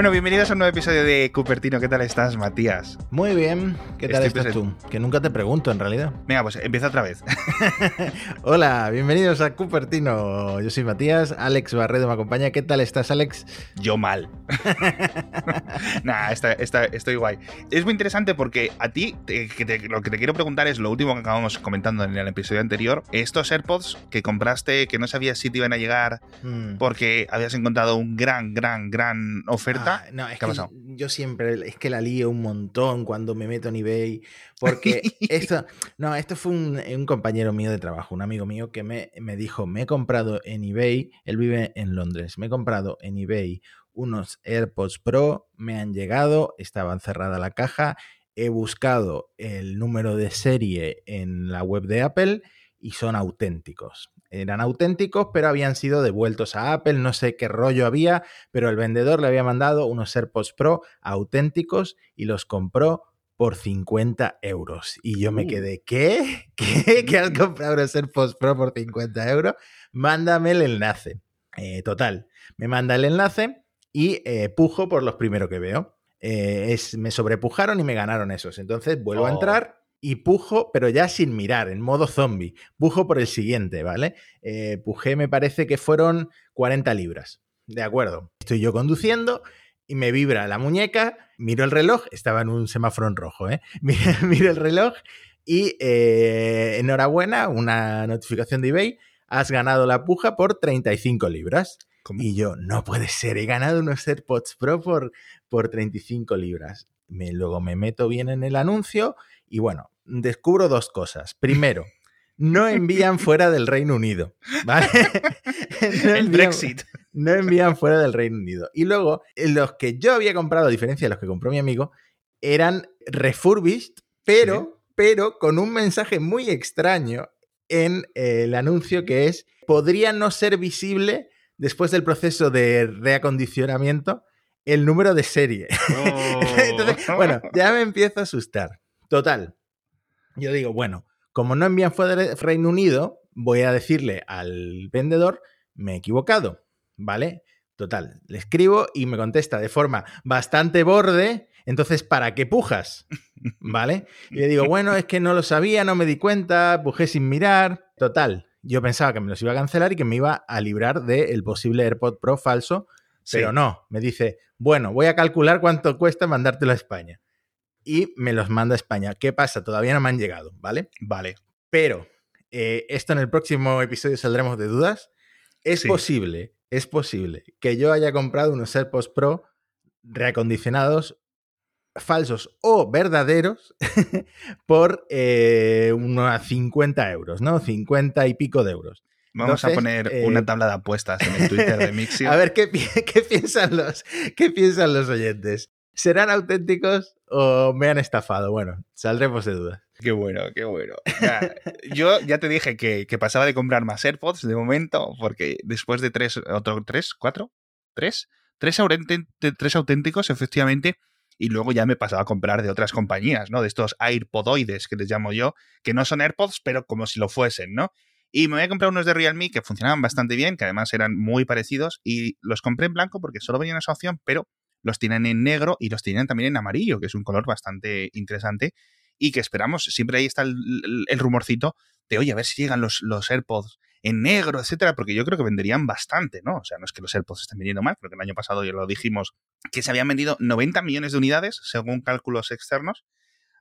Bueno, bienvenidos a un nuevo episodio de Cupertino. ¿Qué tal estás, Matías? Muy bien. ¿Qué tal Estoy estás tú? Que nunca te pregunto, en realidad. Venga, pues empieza otra vez. Hola, bienvenidos a Cupertino. Yo soy Matías, Alex Barredo me acompaña. ¿Qué tal estás, Alex? Yo mal. Nah, está- está- estoy guay. Es muy interesante porque a ti te- que te- lo que te quiero preguntar es lo último que acabamos comentando en el episodio anterior. Estos AirPods que compraste, que no sabías si te iban a llegar Mm. porque habías encontrado un gran, gran, gran oferta. Ah, no, es ¿Qué ha que yo siempre, es que la lío un montón cuando me meto en eBay, porque esto, no, esto fue un, un compañero mío de trabajo, un amigo mío que me, me dijo, me he comprado en eBay, él vive en Londres, me he comprado en eBay unos AirPods Pro, me han llegado, estaban cerrada la caja, he buscado el número de serie en la web de Apple y son auténticos. Eran auténticos, pero habían sido devueltos a Apple, no sé qué rollo había, pero el vendedor le había mandado unos AirPods Pro auténticos y los compró por 50 euros. Y yo me Uh. quedé, ¿qué? ¿Qué? ¿Que has comprado unos AirPods Pro por 50 euros? Mándame el enlace. Eh, total, me manda el enlace y eh, pujo por los primeros que veo. Eh, es, me sobrepujaron y me ganaron esos. Entonces vuelvo a Oh. entrar y pujo, pero ya sin mirar, en modo zombie. Pujo por el siguiente, ¿vale? Eh, pujé, me parece que fueron 40 libras. De acuerdo. Estoy yo conduciendo y me vibra la muñeca, miro el reloj, estaba en un semáforo en rojo, ¿eh? Miro, el reloj y eh, enhorabuena, una notificación de eBay, has ganado la puja por 35 libras. ¿Cómo? Y yo, no puede ser, he ganado unos AirPods Pro por, por 35 libras. Me, luego me meto bien en el anuncio y bueno, descubro dos cosas. Primero, no envían fuera del Reino Unido, ¿vale? No el envían- Brexit. no envían fuera del Reino Unido. Y luego, los que yo había comprado, a diferencia de los que compró mi amigo, eran refurbished, pero, pero con un mensaje muy extraño en el anuncio que es, podría no ser visible después del proceso de reacondicionamiento el número de serie. Entonces, bueno, ya me empiezo a asustar. Total. Yo digo, bueno, como no envían fuera del Reino Unido, voy a decirle al vendedor, me he equivocado, ¿vale? Total, le escribo y me contesta de forma bastante borde, entonces, ¿para qué pujas? ¿Vale? Y le digo, bueno, es que no lo sabía, no me di cuenta, pujé sin mirar. Total, yo pensaba que me los iba a cancelar y que me iba a librar del posible AirPod Pro falso, Sí. pero no, me dice, bueno, voy a calcular cuánto cuesta mandártelo a España. Y me los manda a España. ¿Qué pasa? Todavía no me han llegado, ¿vale? Vale. Pero eh, esto en el próximo episodio saldremos de dudas. Es Sí. posible, es posible que yo haya comprado unos AirPods Pro reacondicionados falsos o verdaderos por eh, unos 50 euros, ¿no? 50 y pico de euros. Vamos a poner eh, una tabla de apuestas en el Twitter de Mixio. A ver ¿qué, pi- qué piensan los, qué piensan los oyentes. ¿Serán auténticos o me han estafado? Bueno, saldremos de dudas. Qué bueno, qué bueno. Ya, yo ya te dije que, que pasaba de comprar más AirPods de momento, porque después de tres, otro, tres, cuatro, tres, tres, tres auténticos, efectivamente, y luego ya me pasaba a comprar de otras compañías, ¿no? De estos AirPodoides que les llamo yo, que no son AirPods, pero como si lo fuesen, ¿no? Y me voy a comprar unos de Realme que funcionaban bastante bien, que además eran muy parecidos, y los compré en blanco porque solo venían esa opción, pero los tienen en negro y los tienen también en amarillo, que es un color bastante interesante y que esperamos, siempre ahí está el, rumorcito de, oye, a ver si llegan los, los AirPods en negro, etcétera, porque yo creo que venderían bastante, ¿no? O sea, no es que los AirPods estén vendiendo mal, creo que el año pasado ya lo dijimos, que se habían vendido 90 millones de unidades, según cálculos externos.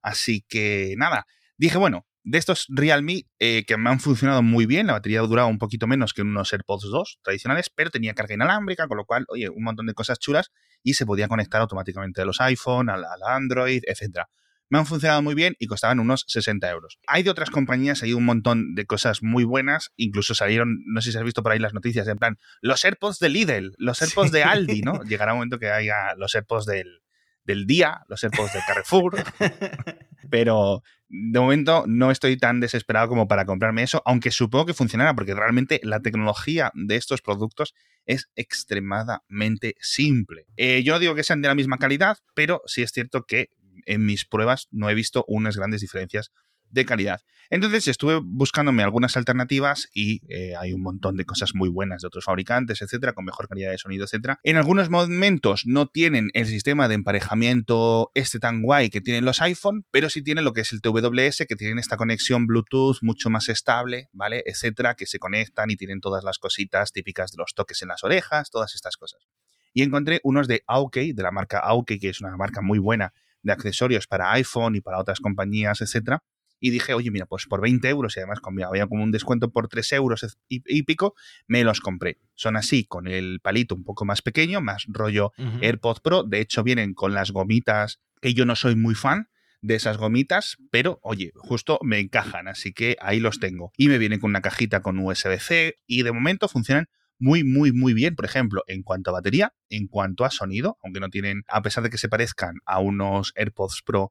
Así que nada, dije, bueno, de estos Realme eh, que me han funcionado muy bien, la batería duraba un poquito menos que unos AirPods 2 tradicionales, pero tenía carga inalámbrica, con lo cual, oye, un montón de cosas chulas y se podía conectar automáticamente a los iPhone, al, al Android, etcétera. Me han funcionado muy bien y costaban unos 60 euros. Hay de otras compañías, hay un montón de cosas muy buenas. Incluso salieron, no sé si has visto por ahí las noticias, en plan, los AirPods de Lidl, los AirPods Sí. de Aldi, ¿no? Llegará un momento que haya los AirPods del, del día, los AirPods de Carrefour. pero de momento no estoy tan desesperado como para comprarme eso, aunque supongo que funcionará, porque realmente la tecnología de estos productos es extremadamente simple. Eh, yo no digo que sean de la misma calidad, pero sí es cierto que en mis pruebas no he visto unas grandes diferencias de calidad. Entonces estuve buscándome algunas alternativas y eh, hay un montón de cosas muy buenas de otros fabricantes, etcétera, con mejor calidad de sonido, etcétera. En algunos momentos no tienen el sistema de emparejamiento este tan guay que tienen los iPhone, pero sí tienen lo que es el TWS, que tienen esta conexión Bluetooth mucho más estable, ¿vale? Etcétera, que se conectan y tienen todas las cositas típicas de los toques en las orejas, todas estas cosas. Y encontré unos de Aukey, de la marca Aukey, que es una marca muy buena de accesorios para iPhone y para otras compañías, etcétera y dije, oye, mira, pues por 20 euros y además había como un descuento por 3 euros y, pico, me los compré. Son así, con el palito un poco más pequeño, más rollo AirPod Pro. De hecho, vienen con las gomitas, que yo no soy muy fan de esas gomitas, pero oye, justo me encajan, así que ahí los tengo. Y me vienen con una cajita con USB-C y de momento funcionan muy, muy, muy bien, por ejemplo, en cuanto a batería, en cuanto a sonido, aunque no tienen, a pesar de que se parezcan a unos AirPods Pro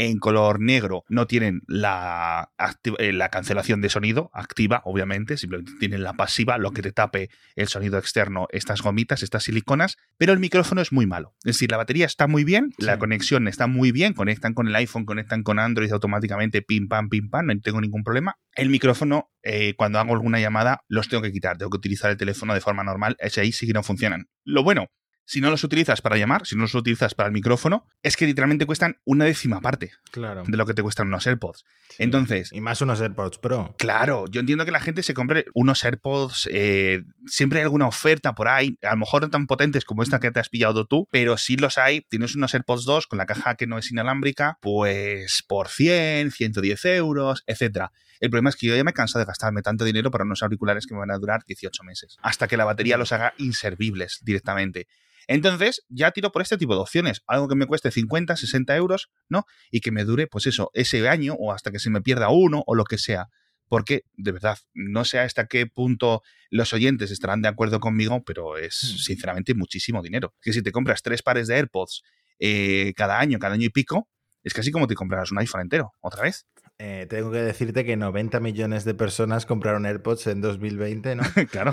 en color negro no tienen la, eh, la cancelación de sonido activa, obviamente, simplemente tienen la pasiva, lo que te tape el sonido externo, estas gomitas, estas siliconas, pero el micrófono es muy malo. Es decir, la batería está muy bien, la conexión está muy bien, conectan con el iPhone, conectan con Android automáticamente, pim, pam, pim, pam, no tengo ningún problema. El micrófono, eh, cuando hago alguna llamada, los tengo que quitar, tengo que utilizar el teléfono de forma normal, ese ahí sí que no funcionan. Lo bueno si no los utilizas para llamar, si no los utilizas para el micrófono, es que literalmente cuestan una décima parte de lo que te cuestan unos AirPods. Entonces. Y más unos AirPods Pro. Claro, yo entiendo que la gente se compre unos AirPods. Eh, siempre hay alguna oferta por ahí, a lo mejor no tan potentes como esta que te has pillado tú, pero sí los hay. Tienes unos AirPods 2 con la caja que no es inalámbrica, pues por 100, 110 euros, etcétera. El problema es que yo ya me canso de gastarme tanto dinero para unos auriculares que me van a durar 18 meses, hasta que la batería los haga inservibles directamente. Entonces, ya tiro por este tipo de opciones. Algo que me cueste 50, 60 euros, ¿no? Y que me dure, pues eso, ese año o hasta que se me pierda uno o lo que sea. Porque, de verdad, no sé hasta qué punto los oyentes estarán de acuerdo conmigo, pero es hmm. sinceramente muchísimo dinero. Que si te compras tres pares de AirPods eh, cada año, cada año y pico, es casi como te comprarás un iPhone entero, otra vez. Eh, tengo que decirte que 90 millones de personas compraron AirPods en 2020, ¿no? claro.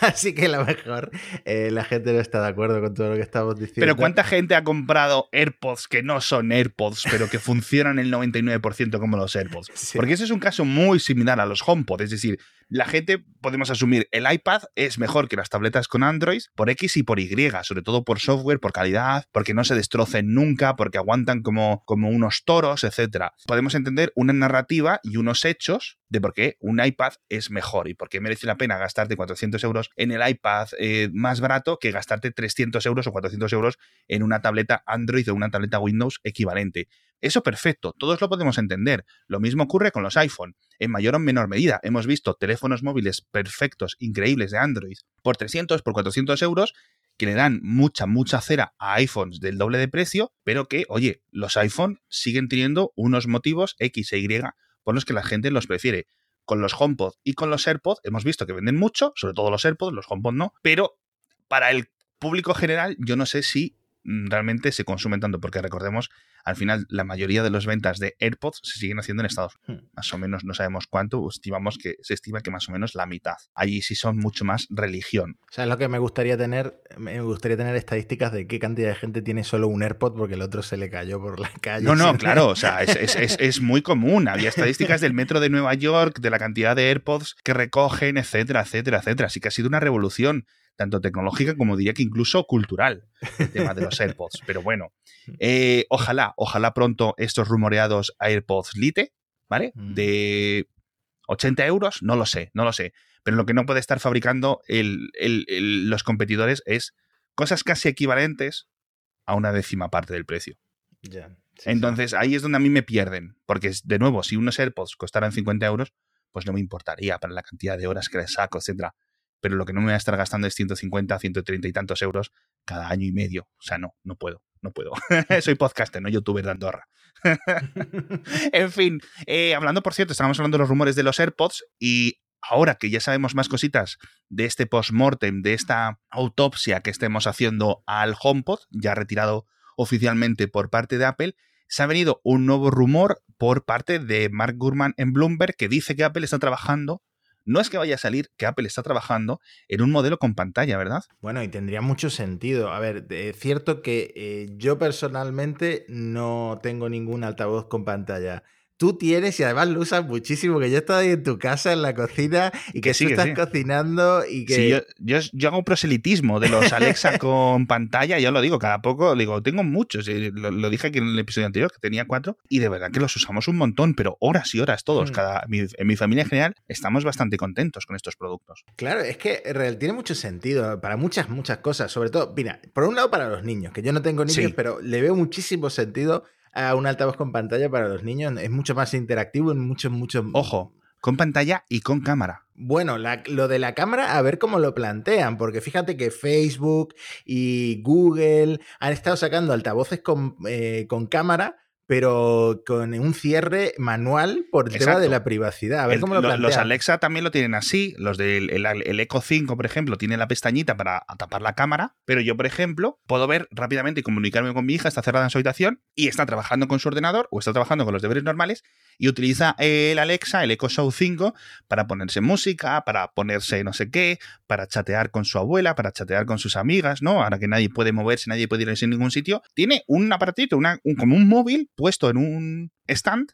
Así, que a lo mejor eh, la gente no está de acuerdo con todo lo que estamos diciendo. Pero ¿cuánta gente ha comprado AirPods que no son AirPods, pero que funcionan el 99% como los AirPods? Porque ese es un caso muy similar a los HomePod. Es decir, la gente, podemos asumir, el iPad es mejor que las tabletas con Android por X y por Y, sobre todo por software, por calidad, porque no se destrocen nunca, porque aguantan como, como unos toros, etc. Podemos entender una narrativa y unos hechos de por qué un iPad es mejor y por qué merece la pena gastarte 400 euros en el iPad eh, más barato que gastarte 300 euros o 400 euros en una tableta Android o una tableta Windows equivalente. Eso perfecto, todos lo podemos entender. Lo mismo ocurre con los iPhone, en mayor o menor medida. Hemos visto teléfonos móviles perfectos, increíbles de Android, por 300, por 400 euros, que le dan mucha, mucha cera a iPhones del doble de precio, pero que, oye, los iPhone siguen teniendo unos motivos X e Y por los que la gente los prefiere. Con los HomePod y con los AirPod hemos visto que venden mucho, sobre todo los AirPods, los HomePod no, pero para el público general yo no sé si Mm, realmente se consumen tanto, porque recordemos, al final la mayoría de las ventas de AirPods se siguen haciendo en Estados Unidos. Hmm. Más o menos, no sabemos cuánto, estimamos que se estima que más o menos la mitad. Allí sí son mucho más religión. O sea, es lo que me gustaría tener, me gustaría tener estadísticas de qué cantidad de gente tiene solo un AirPod porque el otro se le cayó por la calle. No, no, claro, o sea, es, es muy común. Había estadísticas del metro de Nueva York, de la cantidad de AirPods que recogen, etcétera, etcétera, etcétera. Así que ha sido una revolución tanto tecnológica como diría que incluso cultural, el tema de los AirPods. Pero bueno, eh, ojalá, ojalá pronto estos rumoreados AirPods Lite, ¿vale? Mm. De 80 euros, no lo sé, no lo sé. Pero lo que no puede estar fabricando los competidores es cosas casi equivalentes a una décima parte del precio. Entonces ahí es donde a mí me pierden, porque de nuevo, si unos AirPods costaran 50 euros, pues no me importaría para la cantidad de horas que les saco, etcétera pero lo que no me voy a estar gastando es 150, 130 y tantos euros cada año y medio. O sea, no, no puedo, no puedo. Soy podcaster, no youtuber de Andorra. en fin, eh, hablando, por cierto, estábamos hablando de los rumores de los AirPods y ahora que ya sabemos más cositas de este post-mortem, de esta autopsia que estemos haciendo al HomePod, ya retirado oficialmente por parte de Apple, se ha venido un nuevo rumor por parte de Mark Gurman en Bloomberg que dice que Apple está trabajando no es que vaya a salir que Apple está trabajando en un modelo con pantalla, ¿verdad? Bueno, y tendría mucho sentido. A ver, es cierto que eh, yo personalmente no tengo ningún altavoz con pantalla, tú tienes y además lo usas muchísimo, que yo he estado ahí en tu casa, en la cocina, y que, tú estás cocinando y que... Sí, yo, yo, hago proselitismo de los Alexa con pantalla, yo lo digo cada poco, digo, tengo muchos, lo, dije aquí en el episodio anterior, que tenía cuatro, y de verdad que los usamos un montón, pero horas y horas todos, mm. cada, en mi familia en general, estamos bastante contentos con estos productos. Claro, es que real, tiene mucho sentido para muchas, muchas cosas, sobre todo, mira, por un lado para los niños, que yo no tengo niños, pero le veo muchísimo sentido a un altavoz con pantalla para los niños. Es mucho más interactivo en muchos, muchos... Ojo, con pantalla y con cámara. Bueno, lo de la cámara, a ver cómo lo plantean, porque fíjate que Facebook y Google han estado sacando altavoces con, eh, con cámara pero con un cierre manual por el tema de la privacidad. A ver cómo lo plantean. Los Alexa también lo tienen así. Los del el, Echo 5, por ejemplo, tiene la pestañita para tapar la cámara. Pero yo, por ejemplo, puedo ver rápidamente y comunicarme con mi hija, está cerrada en su habitación y está trabajando con su ordenador o está trabajando con los deberes normales y utiliza el Alexa, el Echo Show 5, para ponerse música, para ponerse no sé qué, para chatear con su abuela, para chatear con sus amigas, ¿no? Ahora que nadie puede moverse, nadie puede ir en ningún sitio. Tiene un aparatito, una, un, como un móvil puesto en un stand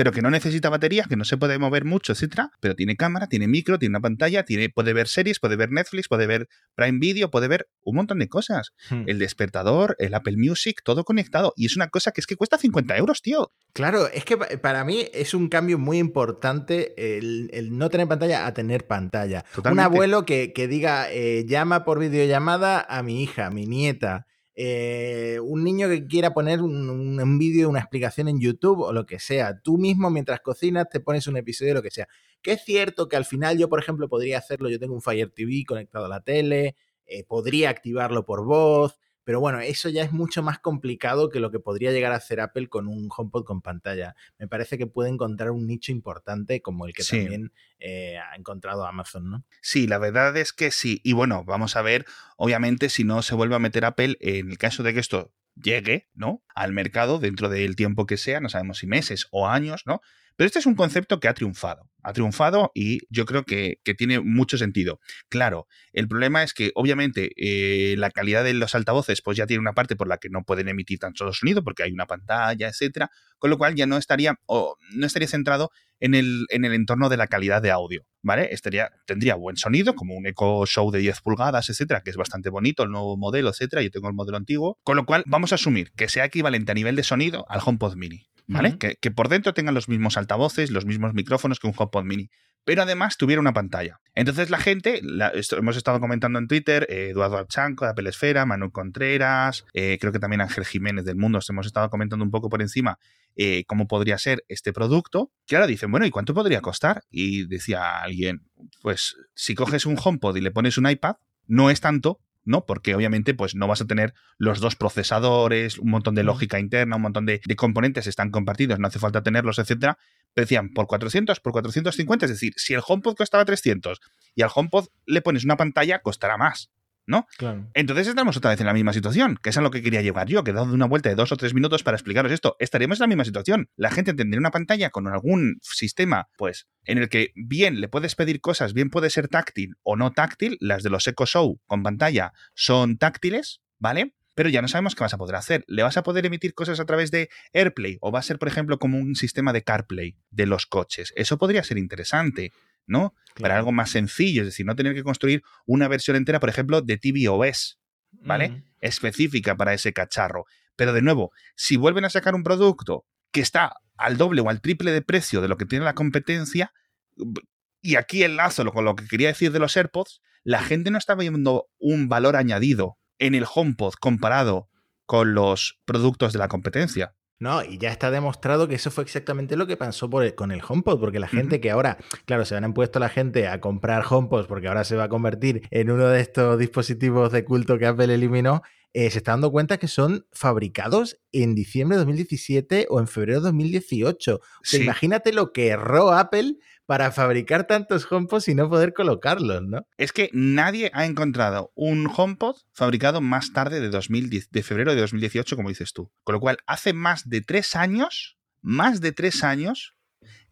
pero que no necesita batería, que no se puede mover mucho, etcétera, pero tiene cámara, tiene micro, tiene una pantalla, tiene, puede ver series, puede ver Netflix, puede ver Prime Video, puede ver un montón de cosas. Hmm. El despertador, el Apple Music, todo conectado. Y es una cosa que es que cuesta 50 euros, tío. Claro, es que para mí es un cambio muy importante el, no tener pantalla a tener pantalla. Un abuelo que, diga, eh, llama por videollamada a mi hija, a mi nieta. Eh, un niño que quiera poner un, vídeo, una explicación en YouTube o lo que sea. Tú mismo mientras cocinas te pones un episodio, lo que sea. Que es cierto que al final yo, por ejemplo, podría hacerlo, yo tengo un Fire TV conectado a la tele, eh, podría activarlo por voz, pero bueno, eso ya es mucho más complicado que lo que podría llegar a hacer Apple con un HomePod con pantalla. Me parece que puede encontrar un nicho importante como el que también eh, ha encontrado Amazon, ¿no? Sí, la verdad es que sí. Y bueno, vamos a ver, obviamente, si no se vuelve a meter Apple, en el caso de que esto llegue, ¿no? Al mercado dentro del tiempo que sea, no sabemos si meses o años, ¿no? Pero este es un concepto que ha triunfado. Ha triunfado y yo creo que, tiene mucho sentido. Claro, el problema es que obviamente eh, la calidad de los altavoces pues ya tiene una parte por la que no pueden emitir tan solo sonido porque hay una pantalla, etcétera, con lo cual ya no estaría o no estaría centrado en el, en el entorno de la calidad de audio, ¿vale? Estaría, tendría buen sonido, como un Echo Show de 10 pulgadas, etcétera, que es bastante bonito, el nuevo modelo, etcétera. Yo tengo el modelo antiguo, con lo cual vamos a asumir que sea equivalente a nivel de sonido al HomePod Mini. ¿Vale? que, por dentro tengan los mismos altavoces, los mismos micrófonos que un HomePod Mini, pero además tuviera una pantalla. Entonces la gente, hemos estado comentando en Twitter, eh, Eduardo Archanco de Apple Esfera, Manu Contreras, eh, creo que también Ángel Jiménez del Mundo, hemos estado comentando un poco por encima eh, cómo podría ser este producto, que ahora dicen, bueno, ¿y cuánto podría costar? Y decía alguien, pues si coges un HomePod y le pones un iPad, no es tanto, ¿no? Porque obviamente pues no vas a tener los dos procesadores, un montón de lógica interna, un montón de, componentes están compartidos, no hace falta tenerlos, etcétera. Pero decían, por 400, por 450, es decir, si el HomePod costaba 300 y al HomePod le pones una pantalla, costará más. ¿No? Entonces estamos otra vez en la misma situación, que es a lo que quería llegar yo, que he dado una vuelta de dos o tres minutos para explicaros esto. Estaríamos en la misma situación. La gente tendría una pantalla con algún sistema, pues, en el que bien le puedes pedir cosas, bien puede ser táctil o no táctil. Las de los Echo Show con pantalla son táctiles, ¿vale? pero ya no sabemos qué vas a poder hacer. ¿Le vas a poder emitir cosas a través de AirPlay o va a ser, por ejemplo, como un sistema de CarPlay de los coches? Eso podría ser interesante. ¿No? Para algo más sencillo, es decir, no tener que construir una versión entera, por ejemplo, de tvOS, ¿vale? Específica para ese cacharro. Pero de nuevo, si vuelven a sacar un producto que está al doble o al triple de precio de lo que tiene la competencia, y aquí enlazo con lo que quería decir de los AirPods, la gente no está viendo un valor añadido en el HomePod comparado con los productos de la competencia. No, y ya está demostrado que eso fue exactamente lo que pasó con el HomePod, porque la gente que ahora, claro, se han puesto la gente a comprar HomePods porque ahora se va a convertir en uno de estos dispositivos de culto que Apple eliminó, eh, se está dando cuenta que son fabricados en diciembre de 2017 o en febrero de 2018. O sea, imagínate lo que erró Apple para fabricar tantos HomePods y no poder colocarlos, ¿no? Es que nadie ha encontrado un HomePod fabricado más tarde de, 2010, de febrero de 2018, como dices tú. Con lo cual, hace más de tres años, más de tres años,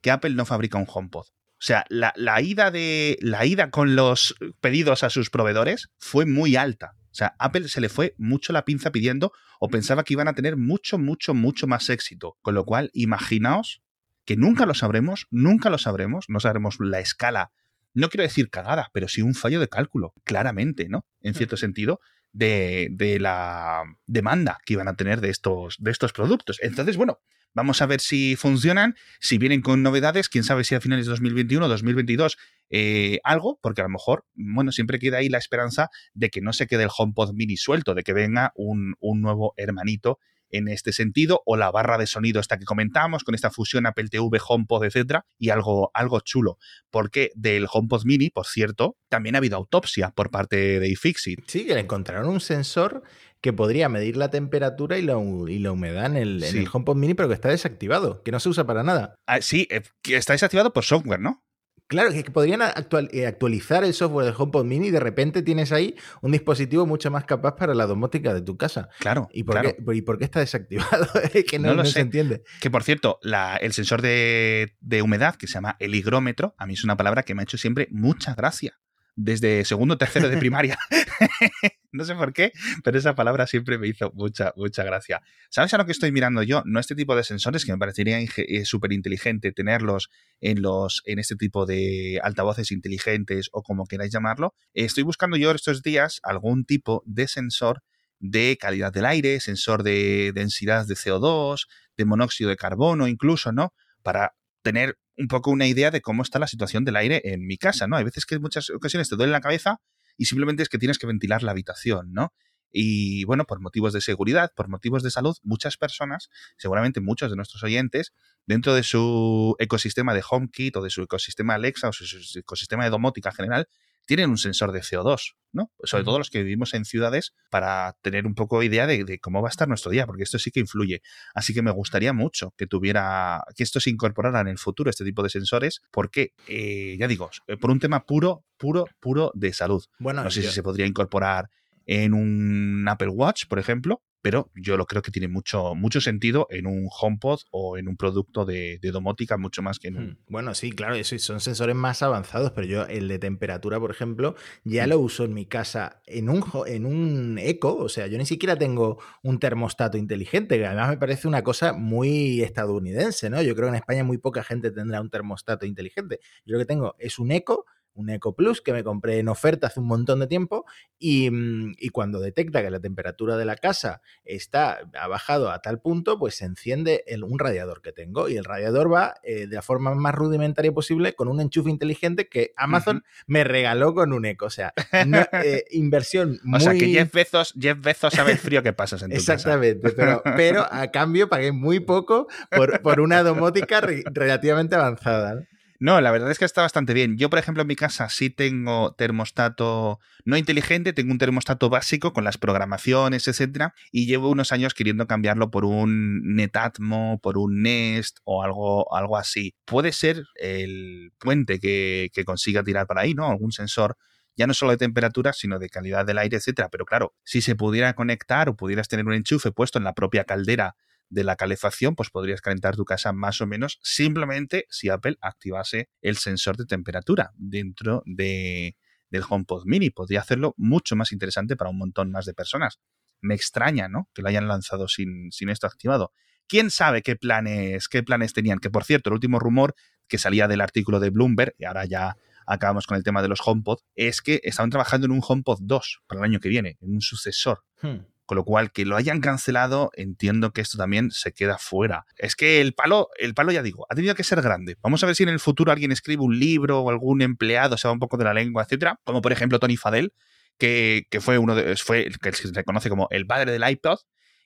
que Apple no fabrica un HomePod. O sea, la, ida de, la ida con los pedidos a sus proveedores fue muy alta. O sea, Apple se le fue mucho la pinza pidiendo o pensaba que iban a tener mucho, mucho, mucho más éxito. Con lo cual, imaginaos que nunca lo sabremos, nunca lo sabremos, no sabremos la escala, no quiero decir cagada, pero sí un fallo de cálculo, claramente, ¿no? En cierto sentido, de, de, la demanda que iban a tener de estos, de estos productos. Entonces, bueno, vamos a ver si funcionan, si vienen con novedades, quién sabe si a finales de 2021 o 2022 eh, algo, porque a lo mejor, bueno, siempre queda ahí la esperanza de que no se quede el HomePod mini suelto, de que venga un, un nuevo hermanito en este sentido, o la barra de sonido esta que comentamos, con esta fusión Apple TV, HomePod, etcétera, y algo, algo chulo. Porque del HomePod Mini, por cierto, también ha habido autopsia por parte de iFixit. Sí, que le encontraron un sensor que podría medir la temperatura y la, y la humedad en el, en el, HomePod Mini, pero que está desactivado, que no se usa para nada. Ah, sí, eh, que está desactivado por software, ¿no? Claro, que podrían eh, actualizar el software del HomePod Mini y de repente tienes ahí un dispositivo mucho más capaz para la domótica de tu casa. Claro. ¿Y por, claro. Qué, ¿y por qué está desactivado? es que no, no lo no sé. se entiende. Que por cierto, la, el sensor de, de, humedad, que se llama el higrómetro, a mí es una palabra que me ha hecho siempre mucha gracia. Desde segundo tercero de primaria. no sé por qué, pero esa palabra siempre me hizo mucha, mucha gracia. ¿Sabes a lo que estoy mirando yo? No este tipo de sensores, que me parecería eh, súper inteligente tenerlos en, los, en este tipo de altavoces inteligentes o como queráis llamarlo. Estoy buscando yo estos días algún tipo de sensor de calidad del aire, sensor de densidad de CO2, de monóxido de carbono incluso, ¿no? Para tener un poco una idea de cómo está la situación del aire en mi casa, ¿no? Hay veces que en muchas ocasiones te duele la cabeza y simplemente es que tienes que ventilar la habitación, ¿no? Y bueno, por motivos de seguridad, por motivos de salud, muchas personas, seguramente muchos de nuestros oyentes, dentro de su ecosistema de HomeKit o de su ecosistema Alexa o su ecosistema de domótica general, tienen un sensor de CO2, ¿no? Sobre todo los que vivimos en ciudades, para tener un poco idea de, de, cómo va a estar nuestro día, porque esto sí que influye. Así que me gustaría mucho que tuviera, que esto se incorporara en el futuro, este tipo de sensores, porque, eh, ya digo, por un tema puro, puro, puro de salud. Bueno, no sé yo... si se podría incorporar en un Apple Watch, por ejemplo, pero yo lo creo que tiene mucho, mucho sentido en un HomePod o en un producto de, de domótica mucho más que en un... Bueno, sí, claro, eso son sensores más avanzados, pero yo el de temperatura, por ejemplo, ya lo uso en mi casa en un, en un eco, o sea, yo ni siquiera tengo un termostato inteligente, que además me parece una cosa muy estadounidense, ¿no? Yo creo que en España muy poca gente tendrá un termostato inteligente. Yo lo que tengo es un eco un Eco Plus que me compré en oferta hace un montón de tiempo y, y, cuando detecta que la temperatura de la casa está ha bajado a tal punto, pues se enciende el, un radiador que tengo y el radiador va eh, de la forma más rudimentaria posible con un enchufe inteligente que Amazon uh -huh. me regaló con un Eco. O sea, no, eh, inversión muy... O sea, que Jeff Bezos, Jeff Bezos sabe el frío que pasas en tu Exactamente, casa. pero, pero a cambio pagué muy poco por, por una domótica re, relativamente avanzada. ¿no? No, la verdad es que está bastante bien. Yo, por ejemplo, en mi casa sí tengo termostato no inteligente, tengo un termostato básico con las programaciones, etcétera, y llevo unos años queriendo cambiarlo por un Netatmo, por un Nest o algo, algo así. Puede ser el puente que, que consiga tirar para ahí, ¿no? Algún sensor ya no solo de temperatura, sino de calidad del aire, etcétera. Pero claro, si se pudiera conectar o pudieras tener un enchufe puesto en la propia caldera de la calefacción, pues podrías calentar tu casa más o menos simplemente si Apple activase el sensor de temperatura dentro de, del HomePod Mini. Podría hacerlo mucho más interesante para un montón más de personas. Me extraña, ¿no? Que lo hayan lanzado sin, sin esto activado. ¿Quién sabe qué planes, qué planes tenían? Que por cierto, el último rumor que salía del artículo de Bloomberg, y ahora ya acabamos con el tema de los HomePod, es que estaban trabajando en un HomePod 2 para el año que viene, en un sucesor. Hmm. Con lo cual, que lo hayan cancelado, entiendo que esto también se queda fuera. Es que el palo, el palo ya digo, ha tenido que ser grande. Vamos a ver si en el futuro alguien escribe un libro o algún empleado se va un poco de la lengua, etcétera. Como por ejemplo Tony Fadell, que, que fue uno de, fue el que se reconoce como el padre del iPod.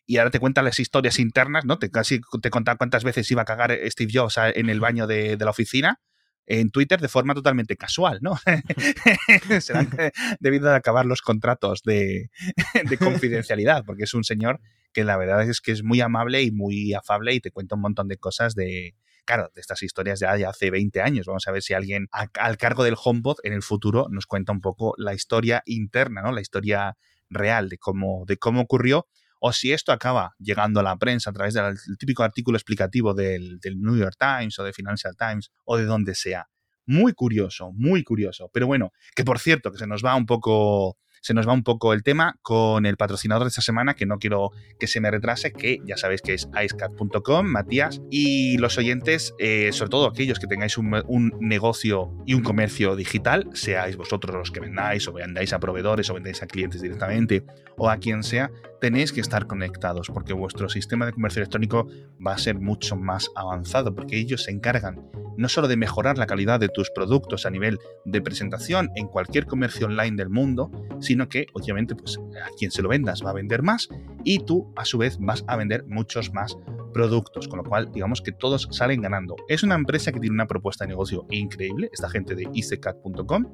Y ahora te cuenta las historias internas, ¿no? Te casi te contaba cuántas veces iba a cagar Steve Jobs en el baño de, de la oficina en Twitter de forma totalmente casual, ¿no? Serán debido a acabar los contratos de, de, confidencialidad, porque es un señor que la verdad es que es muy amable y muy afable y te cuenta un montón de cosas de, claro, de estas historias ya de hace 20 años. Vamos a ver si alguien al cargo del HomePod en el futuro nos cuenta un poco la historia interna, ¿no? La historia real de cómo, de cómo ocurrió o si esto acaba llegando a la prensa a través del típico artículo explicativo del, New York Times o de Financial Times o de donde sea. Muy curioso, muy curioso. Pero bueno, que por cierto, que se nos va un poco se nos va un poco el tema con el patrocinador de esta semana, que no quiero que se me retrase, que ya sabéis que es icecat.com, Matías, y los oyentes, eh, sobre todo aquellos que tengáis un, un, negocio y un comercio digital, seáis vosotros los que vendáis o vendáis a proveedores o vendáis a clientes directamente o a quien sea, tenéis que estar conectados porque vuestro sistema de comercio electrónico va a ser mucho más avanzado porque ellos se encargan no solo de mejorar la calidad de tus productos a nivel de presentación en cualquier comercio online del mundo, sino que obviamente pues a quien se lo vendas va a vender más y tú a su vez vas a vender muchos más productos, con lo cual digamos que todos salen ganando. Es una empresa que tiene una propuesta de negocio increíble, esta gente de iccat.com,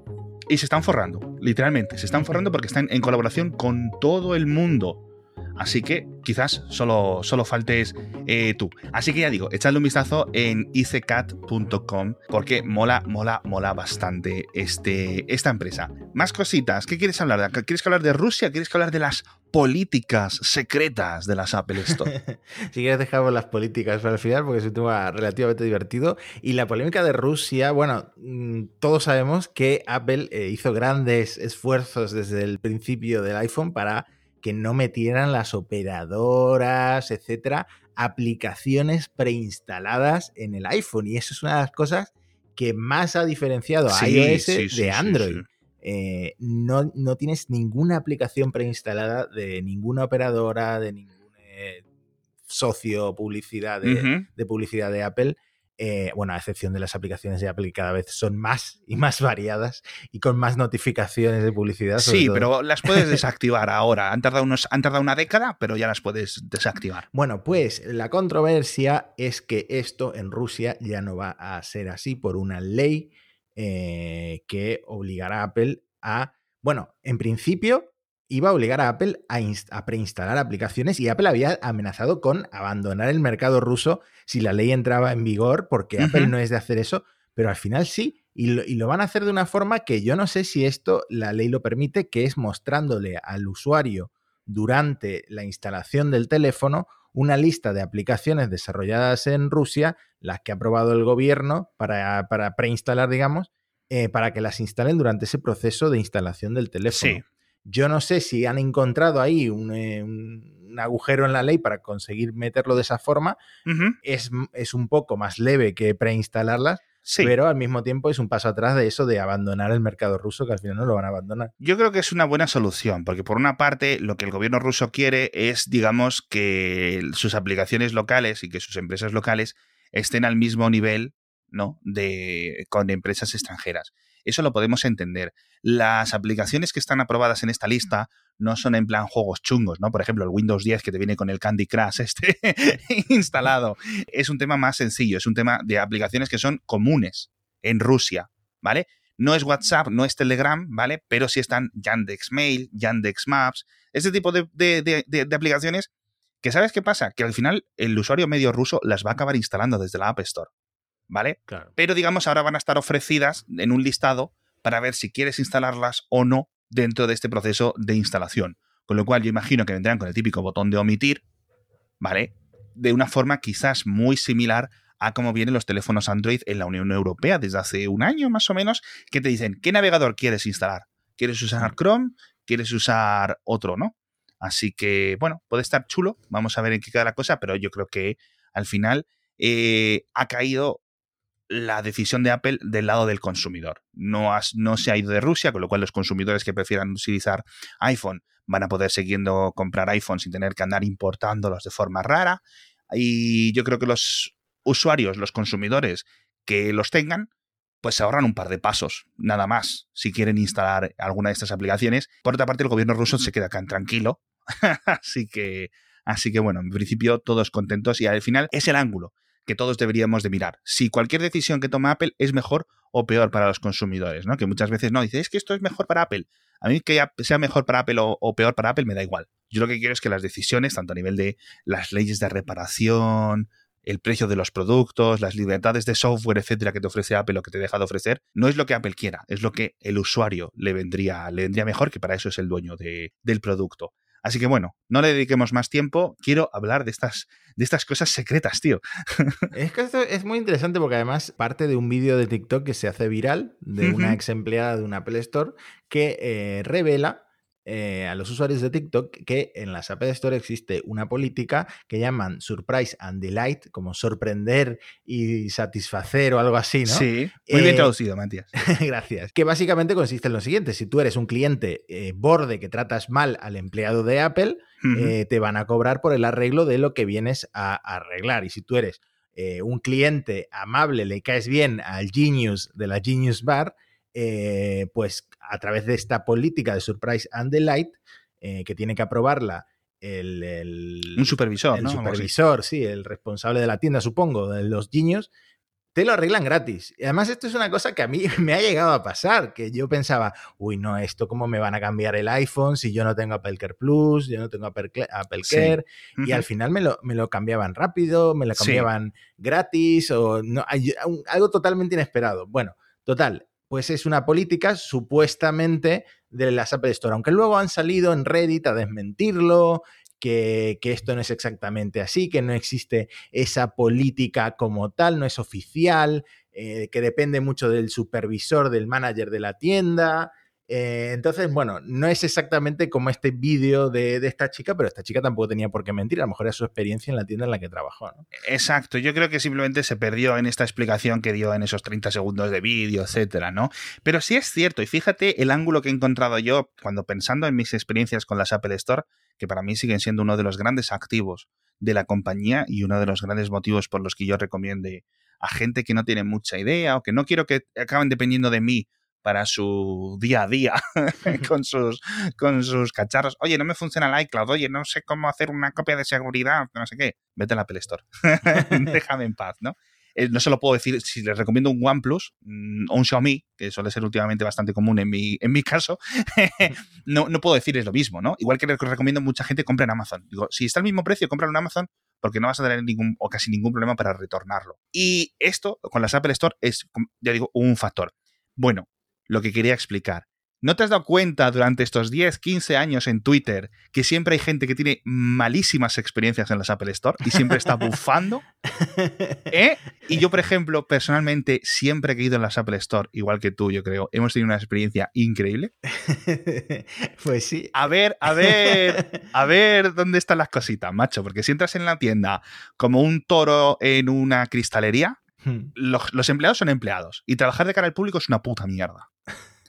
y se están forrando, literalmente, se están forrando porque están en colaboración con todo el mundo. Así que quizás solo, solo faltes eh, tú. Así que ya digo, echadle un vistazo en icecat.com porque mola, mola, mola bastante este, esta empresa. Más cositas. ¿Qué quieres hablar? ¿Quieres hablar de Rusia? ¿Quieres hablar de las políticas secretas de las Apple Store? si quieres dejamos las políticas para el final porque es un tema relativamente divertido. Y la polémica de Rusia, bueno, mm, todos sabemos que Apple eh, hizo grandes esfuerzos desde el principio del iPhone para que no metieran las operadoras, etcétera, aplicaciones preinstaladas en el iPhone. Y eso es una de las cosas que más ha diferenciado a iOS de Android. Eh, no, no, tienes ninguna aplicación preinstalada de ninguna operadora, de ningún eh, socio publicidad de publicidad de Apple eh, bueno, a excepción de las aplicaciones de Apple que cada vez son más y más variadas y con más notificaciones de publicidad. Sí, pero las puedes desactivar ahora. Han tardado, unos, han tardado una década, pero ya las puedes desactivar. Bueno, pues la controversia es que esto en Rusia ya no va a ser así por una ley eh, que obligará a Apple a, bueno, en principio iba a obligar a Apple a, preinstalar aplicaciones y Apple había amenazado con abandonar el mercado ruso si la ley entraba en vigor, porque Apple no es de hacer eso, pero al final sí, y lo, van a hacer de una forma que yo no sé si esto la ley lo permite, que es mostrándole al usuario durante la instalación del teléfono una lista de aplicaciones desarrolladas en Rusia, las que ha aprobado el gobierno para, para preinstalar, digamos, eh, para que las instalen durante ese proceso de instalación del teléfono. Sí. Yo no sé si han encontrado ahí eh, un, agujero en la ley para conseguir meterlo de esa forma. es, es, un poco más leve que preinstalarlas. Pero al mismo tiempo es un paso atrás de eso de abandonar el mercado ruso, que al final no lo van a abandonar. Yo creo que es una buena solución, porque por una parte lo que el gobierno ruso quiere es, digamos, que sus aplicaciones locales y que sus empresas locales estén al mismo nivel ¿no? de, con empresas extranjeras. Eso lo podemos entender. Las aplicaciones que están aprobadas en esta lista no son en plan juegos chungos, ¿no? Por ejemplo, el Windows 10 que te viene con el Candy Crush este instalado. Es un tema más sencillo, es un tema de aplicaciones que son comunes en Rusia, ¿vale? No es WhatsApp, no es Telegram, ¿vale? Pero sí están Yandex Mail, Yandex Maps, ese tipo de, de aplicaciones que ¿sabes qué pasa? Que al final el usuario medio ruso las va a acabar instalando desde la App Store. ¿Vale? Pero digamos, ahora van a estar ofrecidas en un listado para ver si quieres instalarlas o no dentro de este proceso de instalación. Con lo cual yo imagino que vendrán con el típico botón de omitir, ¿vale? De una forma quizás muy similar a cómo vienen los teléfonos Android en la Unión Europea desde hace un año más o menos, que te dicen, ¿qué navegador quieres instalar? ¿Quieres usar Chrome? ¿Quieres usar otro, no? Así que, bueno, puede estar chulo, vamos a ver en qué queda la cosa, pero yo creo que al final eh, ha caído la decisión de Apple del lado del consumidor. No, no se ha ido de Rusia, con lo cual los consumidores que prefieran utilizar iPhone van a poder siguiendo comprar iPhone sin tener que andar importándolos de forma rara. Y yo creo que los usuarios, los consumidores que los tengan, pues se ahorran un par de pasos, nada más, si quieren instalar alguna de estas aplicaciones. Por otra parte, el gobierno ruso se queda acá tranquilo. así que, así que bueno, en principio todos contentos y al final es el ángulo que todos deberíamos de mirar. Si cualquier decisión que toma Apple es mejor o peor para los consumidores, ¿no? Que muchas veces no, dice, es que esto es mejor para Apple. A mí que sea mejor para Apple o, peor para Apple me da igual. Yo lo que quiero es que las decisiones, tanto a nivel de las leyes de reparación, el precio de los productos, las libertades de software, etcétera, que te ofrece Apple o que te deja de ofrecer, no es lo que Apple quiera, es lo que el usuario le vendría, le vendría mejor, que para eso es el dueño del producto. Así que bueno, no le dediquemos más tiempo. Quiero hablar de estas, de estas cosas secretas, tío. Es que esto es muy interesante porque además parte de un vídeo de TikTok que se hace viral de una ex empleada de una Apple Store que eh, revela eh, a los usuarios de TikTok que en las Apple Store existe una política que llaman Surprise and Delight, como sorprender y satisfacer o algo así, ¿no? Sí, muy bien traducido, Matías. Gracias. Que básicamente consiste en lo siguiente: si tú eres un cliente borde que tratas mal al empleado de Apple, te van a cobrar por el arreglo de lo que vienes a arreglar. Y si tú eres eh, un cliente amable, le caes bien al Genius de la Genius Bar, eh, pues a través de esta política de Surprise and Delight, eh, que tiene que aprobarla el, un supervisor, el supervisor, sí, el responsable de la tienda, supongo, de los Genius, te lo arreglan gratis. Y además esto es una cosa que a mí me ha llegado a pasar, que yo pensaba, uy, no, esto cómo me van a cambiar el iPhone si yo no tengo Apple Care Plus, yo no tengo Apple, Care, y al final me lo, me lo, cambiaban rápido, me lo cambiaban gratis, o no, algo totalmente inesperado. Bueno, total, pues es una política supuestamente de las Apple Store, aunque luego han salido en Reddit a desmentirlo que, esto no es exactamente así, que no existe esa política como tal, no es oficial, eh, que depende mucho del supervisor, del manager de la tienda. Eh, entonces, bueno, no es exactamente como este vídeo de, esta chica, pero esta chica tampoco tenía por qué mentir, a lo mejor era su experiencia en la tienda en la que trabajó. Exacto, yo creo que simplemente se perdió en esta explicación que dio en esos 30 segundos de vídeo, etcétera, ¿no? Pero sí es cierto, y fíjate el ángulo que he encontrado yo cuando pensando en mis experiencias con las Apple Store, que para mí siguen siendo uno de los grandes activos de la compañía y uno de los grandes motivos por los que yo recomiende a gente que no tiene mucha idea o que no quiero que acaben dependiendo de mí para su día a día con, sus, con sus cacharros. Oye, no me funciona el iCloud, oye, no sé cómo hacer una copia de seguridad, no sé qué. Vete a la Apple Store. Déjame en paz, ¿no? Eh, no se lo puedo decir, si les recomiendo un OnePlus mm, o un Xiaomi, que suele ser últimamente bastante común en mi, en mi caso, no, no puedo decirles lo mismo, ¿no? Igual que les recomiendo mucha gente compra en Amazon. Digo, si está al mismo precio, compra en Amazon porque no vas a tener ningún o casi ningún problema para retornarlo. Y esto con las Apple Store es, ya digo, un factor. Bueno, lo que quería explicar. ¿No te has dado cuenta durante estos 10, 15 años en Twitter que siempre hay gente que tiene malísimas experiencias en las Apple Store y siempre está bufando? ¿Eh? Y yo, por ejemplo, personalmente, siempre he ido en las Apple Store, igual que tú, yo creo, hemos tenido una experiencia increíble. pues sí. A ver, a ver, a ver dónde están las cositas, macho, porque si entras en la tienda como un toro en una cristalería, hmm. los, los empleados son empleados y trabajar de cara al público es una puta mierda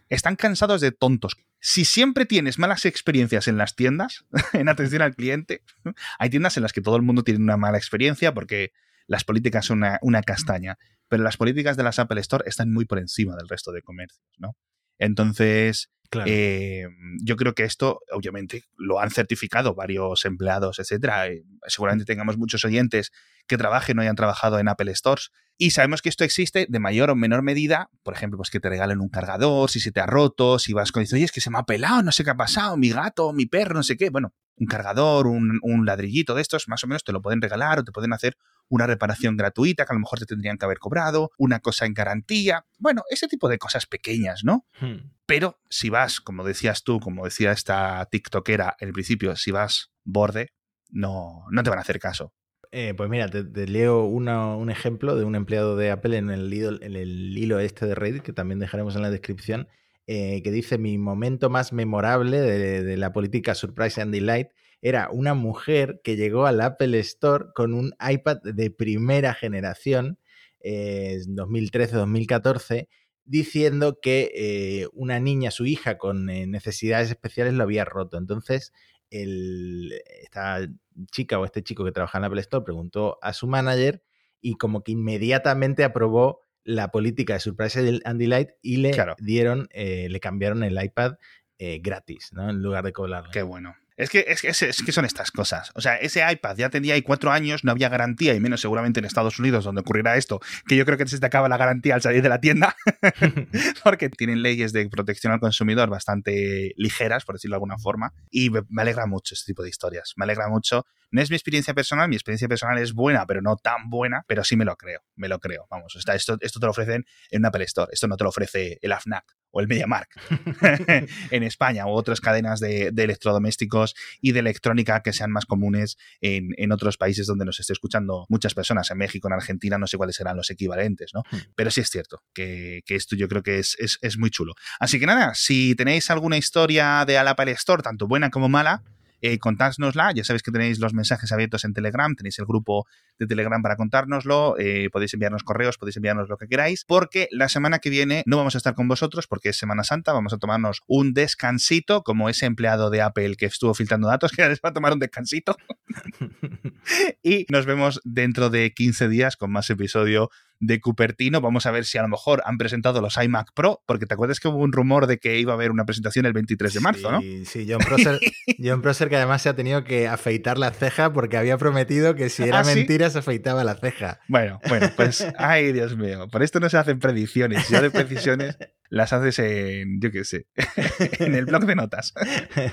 están cansados de tontos. Si siempre tienes malas experiencias en las tiendas, en atención al cliente, hay tiendas en las que todo el mundo tiene una mala experiencia porque las políticas son una, castaña, pero las políticas de las Apple Store están muy por encima del resto de comercios, ¿no? Entonces, eh, yo creo que esto, obviamente, lo han certificado varios empleados, etcétera. Eh, seguramente tengamos muchos oyentes que trabajen o hayan trabajado en Apple Stores y sabemos que esto existe de mayor o menor medida, por ejemplo, pues que te regalen un cargador, si se te ha roto, si vas con, oye, es que se me ha pelado, no sé qué ha pasado, mi gato, mi perro, no sé qué. Bueno, un cargador, un, ladrillito de estos, más o menos te lo pueden regalar o te pueden hacer una reparación gratuita que a lo mejor te tendrían que haber cobrado, una cosa en garantía, bueno, ese tipo de cosas pequeñas, ¿no? Hmm. Pero si vas, como decías tú, como decía esta TikTokera en el principio, si vas borde, no, no te van a hacer caso. Eh, pues mira, te, leo un ejemplo de un empleado de Apple en el, hilo, en el hilo este de Reddit, que también dejaremos en la descripción, eh, que dice, mi momento más memorable de, la política Surprise and Delight era una mujer que llegó al Apple Store con un iPad de primera generación, eh, 2013-2014, diciendo que eh, una niña, su hija con necesidades especiales, lo había roto. Entonces, esta chica o este chico que trabaja en Apple Store preguntó a su manager y como que inmediatamente aprobó la política de Surprise and Delight y le dieron, eh, le cambiaron el iPad eh, gratis, ¿no? En lugar de cobrarle. Qué bueno. Es que, es, que son estas cosas. O sea, ese iPad ya tenía ahí cuatro años, no había garantía, y menos seguramente en Estados Unidos, donde ocurrirá esto, que yo creo que se te acaba la garantía al salir de la tienda, porque tienen leyes de protección al consumidor bastante ligeras, por decirlo de alguna forma, y me alegra mucho este tipo de historias. Me alegra mucho. No es mi experiencia personal, mi experiencia personal es buena, pero no tan buena, pero sí me lo creo, me lo creo. Vamos, esto, esto te lo ofrecen en una Apple Store, esto no te lo ofrece el AFNAC o el MediaMark en España u otras cadenas de, electrodomésticos y de electrónica que sean más comunes en, otros países donde nos esté escuchando muchas personas. En México, en Argentina, no sé cuáles serán los equivalentes, ¿no? Hmm. Pero sí es cierto que, esto yo creo que es, es, muy chulo. Así que nada, si tenéis alguna historia de Alapale Store, tanto buena como mala, eh, contádnosla. Ya sabéis que tenéis los mensajes abiertos en Telegram, tenéis el grupo de Telegram para contárnoslo, eh, podéis enviarnos correos, podéis enviarnos lo que queráis, porque la semana que viene no vamos a estar con vosotros porque es Semana Santa, vamos a tomarnos un descansito, como ese empleado de Apple que estuvo filtrando datos, que les va a tomar un descansito. y nos vemos dentro de 15 días con más episodio de Cupertino. Vamos a ver si a lo mejor han presentado los iMac Pro, porque te acuerdas que hubo un rumor de que iba a haber una presentación el 23 de marzo, ¿no? Sí, John Prosser, John Prosser que además se ha tenido que afeitar la ceja porque había prometido que si era ¿Ah, mentira se afeitaba la ceja. Bueno, bueno, pues, ay Dios mío, por esto no se hacen predicciones, ya de precisiones las haces en, yo qué sé, en el blog de notas.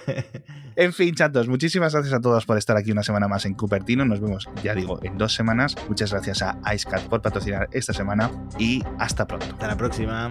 en fin, chatos, muchísimas gracias a todos por estar aquí una semana más en Cupertino. Nos vemos, ya digo, en dos semanas. Muchas gracias a IceCat por patrocinar esta semana y hasta pronto. Hasta la próxima.